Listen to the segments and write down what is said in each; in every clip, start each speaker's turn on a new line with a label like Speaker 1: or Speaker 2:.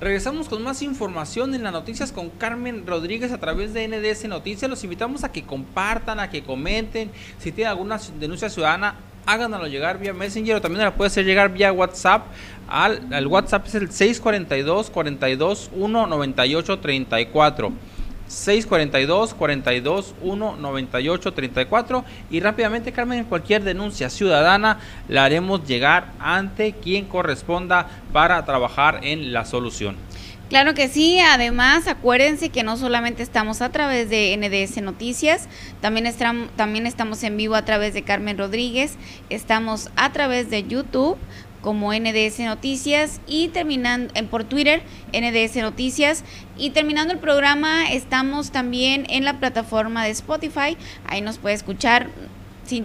Speaker 1: Regresamos con más información en las noticias con Carmen Rodríguez a través de NDS Noticias. Los invitamos a que compartan, a que comenten. Si tienen alguna denuncia ciudadana, háganoslo llegar vía Messenger o también la puede hacer llegar vía WhatsApp. Al, WhatsApp es el 642 42 1 98 34. 642 42 1 98 34 y rápidamente Carmen cualquier denuncia ciudadana la haremos llegar ante quien corresponda para trabajar en la solución.
Speaker 2: Claro que sí, además acuérdense que no solamente estamos a través de NDS Noticias, también, también estamos en vivo a través de Carmen Rodríguez, estamos a través de YouTube como NDS Noticias y terminando en por Twitter NDS Noticias. Y terminando el programa estamos también en la plataforma de Spotify, ahí nos puede escuchar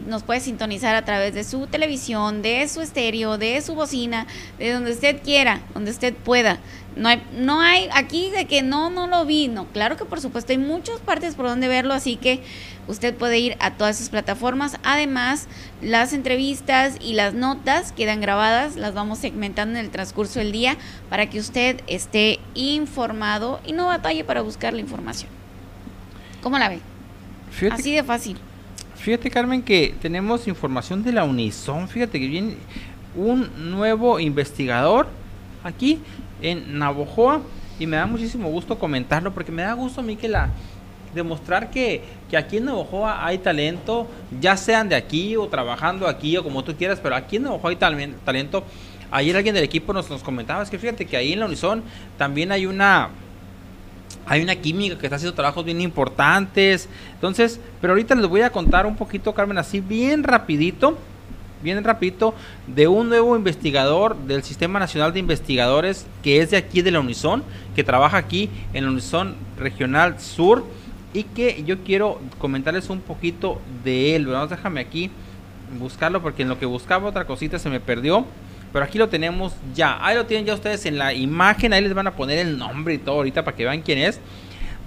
Speaker 2: nos puede sintonizar a través de su televisión, de su estéreo, de su bocina, de donde usted quiera, donde usted pueda. No hay, no hay aquí de que no, no lo vi. No, claro que por supuesto hay muchas partes por donde verlo, así que usted puede ir a todas esas plataformas. Además, las entrevistas y las notas quedan grabadas, las vamos segmentando en el transcurso del día para que usted esté informado y no batalle para buscar la información. ¿Cómo la ve? Así de fácil.
Speaker 1: Fíjate, Carmen, que tenemos información de la Unison. Fíjate que viene un nuevo investigador aquí en Navojoa y me da muchísimo gusto comentarlo porque me da gusto a mí que demostrar que, que aquí en Navojoa hay talento, ya sean de aquí o trabajando aquí o como tú quieras, pero aquí en Navojoa hay talento. Ayer alguien del equipo nos, nos comentaba, es que fíjate que ahí en la Unison también hay una hay una química que está haciendo trabajos bien importantes. Entonces, pero ahorita les voy a contar un poquito, Carmen, así bien rapidito, bien rapidito, de un nuevo investigador del Sistema Nacional de Investigadores que es de aquí de la Unison, que trabaja aquí en la Unison Regional Sur y que yo quiero comentarles un poquito de él. Vamos, déjame aquí buscarlo porque en lo que buscaba otra cosita se me perdió. Pero aquí lo tenemos ya. Ahí lo tienen ya ustedes en la imagen. Ahí les van a poner el nombre y todo ahorita para que vean quién es.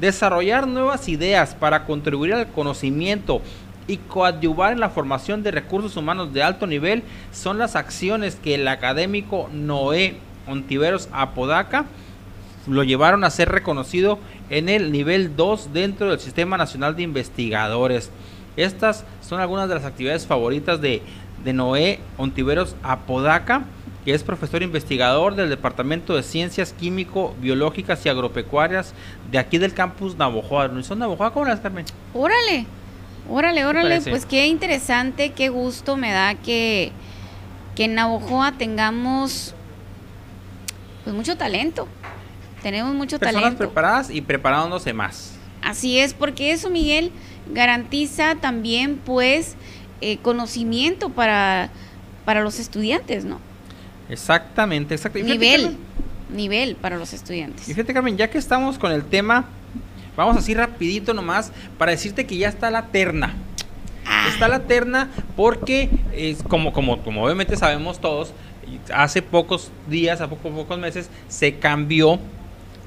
Speaker 1: Desarrollar nuevas ideas para contribuir al conocimiento y coadyuvar en la formación de recursos humanos de alto nivel son las acciones que el académico Noé Ontiveros Apodaca lo llevaron a ser reconocido en el nivel 2 dentro del Sistema Nacional de Investigadores. Estas son algunas de las actividades favoritas de, de Noé Ontiveros Apodaca que es profesor investigador del Departamento de Ciencias Químico, Biológicas y Agropecuarias de aquí del campus Navojoa. ¿Son Navojoa? ¿Cómo las, Carmen?
Speaker 2: Órale, órale, órale. Pues qué interesante, qué gusto me da que, que en Navojoa tengamos pues mucho talento. Tenemos mucho
Speaker 1: Personas
Speaker 2: talento.
Speaker 1: preparadas y preparándose más.
Speaker 2: Así es, porque eso, Miguel, garantiza también, pues, eh, conocimiento para, para los estudiantes, ¿no?
Speaker 1: Exactamente, exactamente.
Speaker 2: Nivel, nivel para los estudiantes.
Speaker 1: Y fíjate, Carmen, ya que estamos con el tema, vamos así rapidito nomás para decirte que ya está la terna. Ah. Está la terna porque, es como, como, como obviamente sabemos todos, hace pocos días, a pocos, pocos meses, se cambió,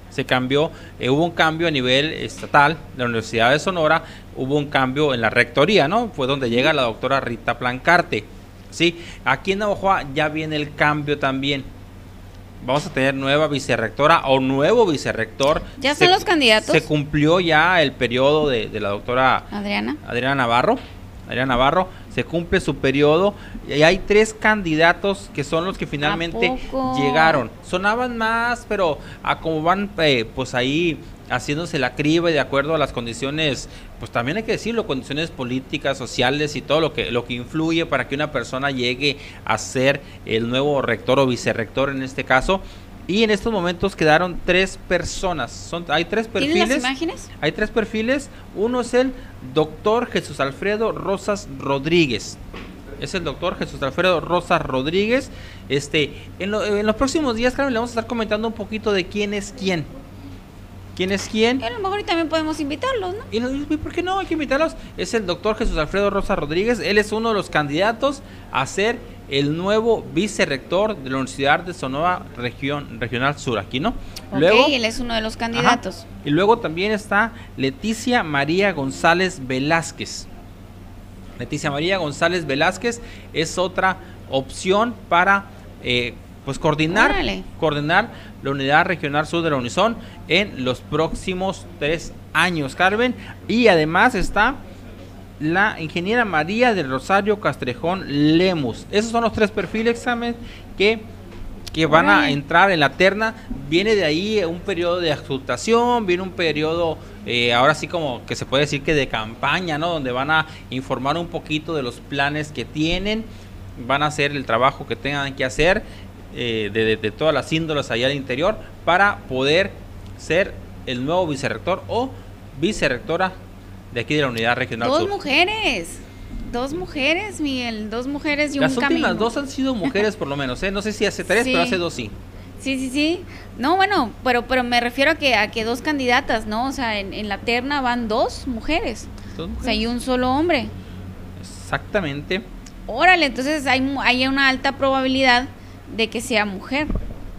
Speaker 1: se cambió, eh, hubo un cambio a nivel estatal de la Universidad de Sonora, hubo un cambio en la rectoría, ¿no? Fue donde llega la doctora Rita Plancarte. ¿sí? Aquí en Navajoa ya viene el cambio también. Vamos a tener nueva vicerrectora o nuevo vicerrector.
Speaker 2: ¿Ya son los candidatos?
Speaker 1: Se cumplió ya el periodo de, la doctora
Speaker 2: Adriana.
Speaker 1: Adriana Navarro. Adriana Navarro, se cumple su periodo y hay tres candidatos que son los que finalmente llegaron. Sonaban más, pero a como van eh, pues ahí haciéndose la criba y de acuerdo a las condiciones, pues también hay que decirlo, condiciones políticas, sociales y todo lo que, lo que influye para que una persona llegue a ser el nuevo rector o vicerrector en este caso. Y en estos momentos quedaron tres personas. Son, hay tres perfiles.
Speaker 2: las imágenes?
Speaker 1: Hay tres perfiles. Uno es el doctor Jesús Alfredo Rosas Rodríguez. Es el doctor Jesús Alfredo Rosas Rodríguez. Este, en, en los próximos días, Carmen, le vamos a estar comentando un poquito de quién es quién quién es quién.
Speaker 2: a lo mejor también podemos invitarlos, ¿no?
Speaker 1: Y, ¿por qué no? Hay que invitarlos. Es el doctor Jesús Alfredo Rosa Rodríguez. Él es uno de los candidatos a ser el nuevo vicerrector de la Universidad de Sonora Región, Regional Sur, aquí, ¿no?
Speaker 2: Luego, él es uno de los candidatos.
Speaker 1: y luego también está Leticia María González Velázquez. Leticia María González Velázquez es otra opción para... Eh, pues coordinar, coordinar la unidad regional sur de la Unison en los próximos tres años, Carmen. Y además está la ingeniera María del Rosario Castrejón Lemus. Esos son los tres perfiles, examen, que, que van a entrar en la terna. Viene de ahí un periodo de adjuntación, viene un periodo, eh, ahora sí como que se puede decir que de campaña, ¿no? Donde van a informar un poquito de los planes que tienen, van a hacer el trabajo que tengan que hacer eh, de, todas las índoles allá al interior para poder ser el nuevo vicerrector o vicerrectora de aquí de la unidad regional.
Speaker 2: Dos mujeres. Dos mujeres, Miguel, dos mujeres y un camino. Las últimas
Speaker 1: dos han sido mujeres por lo menos, ¿eh? No sé si hace tres, pero hace dos sí.
Speaker 2: Sí, sí, sí. No, bueno, pero pero me refiero a que a que dos candidatas, ¿no? O sea, en, la terna van dos mujeres. Dos mujeres. O sea, y un solo hombre.
Speaker 1: Exactamente.
Speaker 2: Órale, entonces hay, hay una alta probabilidad de que sea mujer,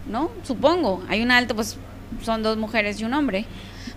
Speaker 2: ¿no? Supongo. Hay una alta, pues son dos mujeres y un hombre.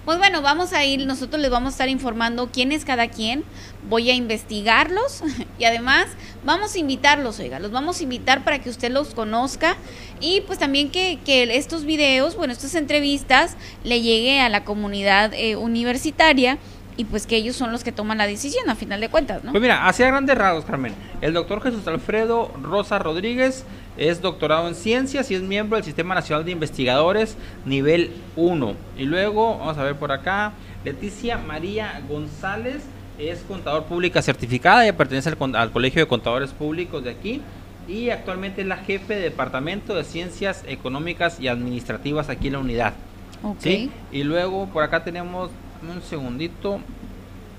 Speaker 2: Pues bueno, vamos a ir, nosotros les vamos a estar informando quién es cada quien, voy a investigarlos y además vamos a invitarlos, oiga, los vamos a invitar para que usted los conozca y pues también que, estos videos, bueno, estas entrevistas le llegue a la comunidad eh, universitaria y pues que ellos son los que toman la decisión a final de cuentas, ¿no?
Speaker 1: Pues mira, hacia grandes rasgos, Carmen, el doctor Jesús Alfredo Rosa Rodríguez es doctorado en ciencias y es miembro del Sistema Nacional de Investigadores nivel 1. Y luego, vamos a ver por acá, Leticia María González es contador pública certificada, ella pertenece al, Colegio de Contadores Públicos de aquí y actualmente es la jefe de Departamento de Ciencias Económicas y Administrativas aquí en la unidad. Okay. Y luego por acá tenemos un segundito.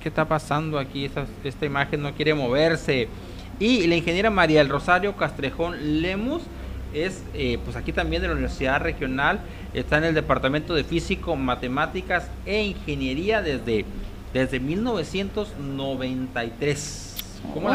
Speaker 1: ¿Qué está pasando aquí? Esta, esta imagen no quiere moverse. Y la ingeniera María del Rosario Castrejón Lemus es, eh, pues aquí también de la Universidad Regional, está en el Departamento de Físico, Matemáticas e Ingeniería desde, desde 1993. ¿Cómo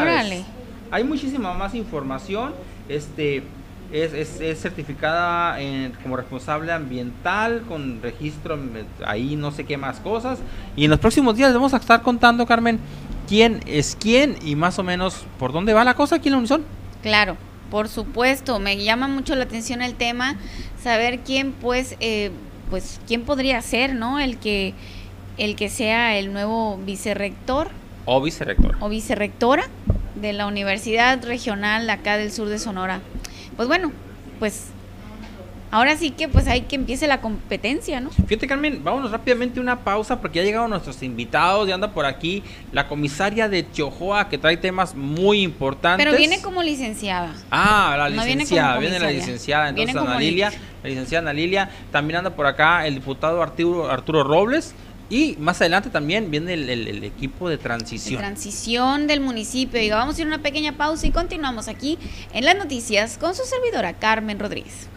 Speaker 1: Hay muchísima más información. Este, es, es, certificada como responsable ambiental, con registro ahí no sé qué más cosas. Y en los próximos días vamos a estar contando, Carmen, quién es quién y más o menos por dónde va la cosa aquí en la Unison.
Speaker 2: Claro, por supuesto, me llama mucho la atención el tema, saber quién pues, eh, pues quién podría ser, ¿no? El que, el que sea el nuevo vicerrector.
Speaker 1: O vicerrectora.
Speaker 2: O vicerrectora de la Universidad Regional acá del sur de Sonora pues bueno, pues ahora sí que pues hay que empiece la competencia, ¿no?
Speaker 1: Fíjate Carmen, vámonos rápidamente una pausa porque ya llegaron nuestros invitados, ya anda por aquí la comisaria de Chojoa que trae temas muy importantes.
Speaker 2: Pero viene como licenciada.
Speaker 1: Ah, la licenciada, viene, la licenciada, entonces Ana Lilia, la licenciada Ana Lilia, también anda por acá el diputado Arturo, Arturo Robles. Y más adelante también viene el, equipo de transición.
Speaker 2: transición del municipio. Y vamos a ir a una pequeña pausa y continuamos aquí en las noticias con su servidora Carmen Rodríguez.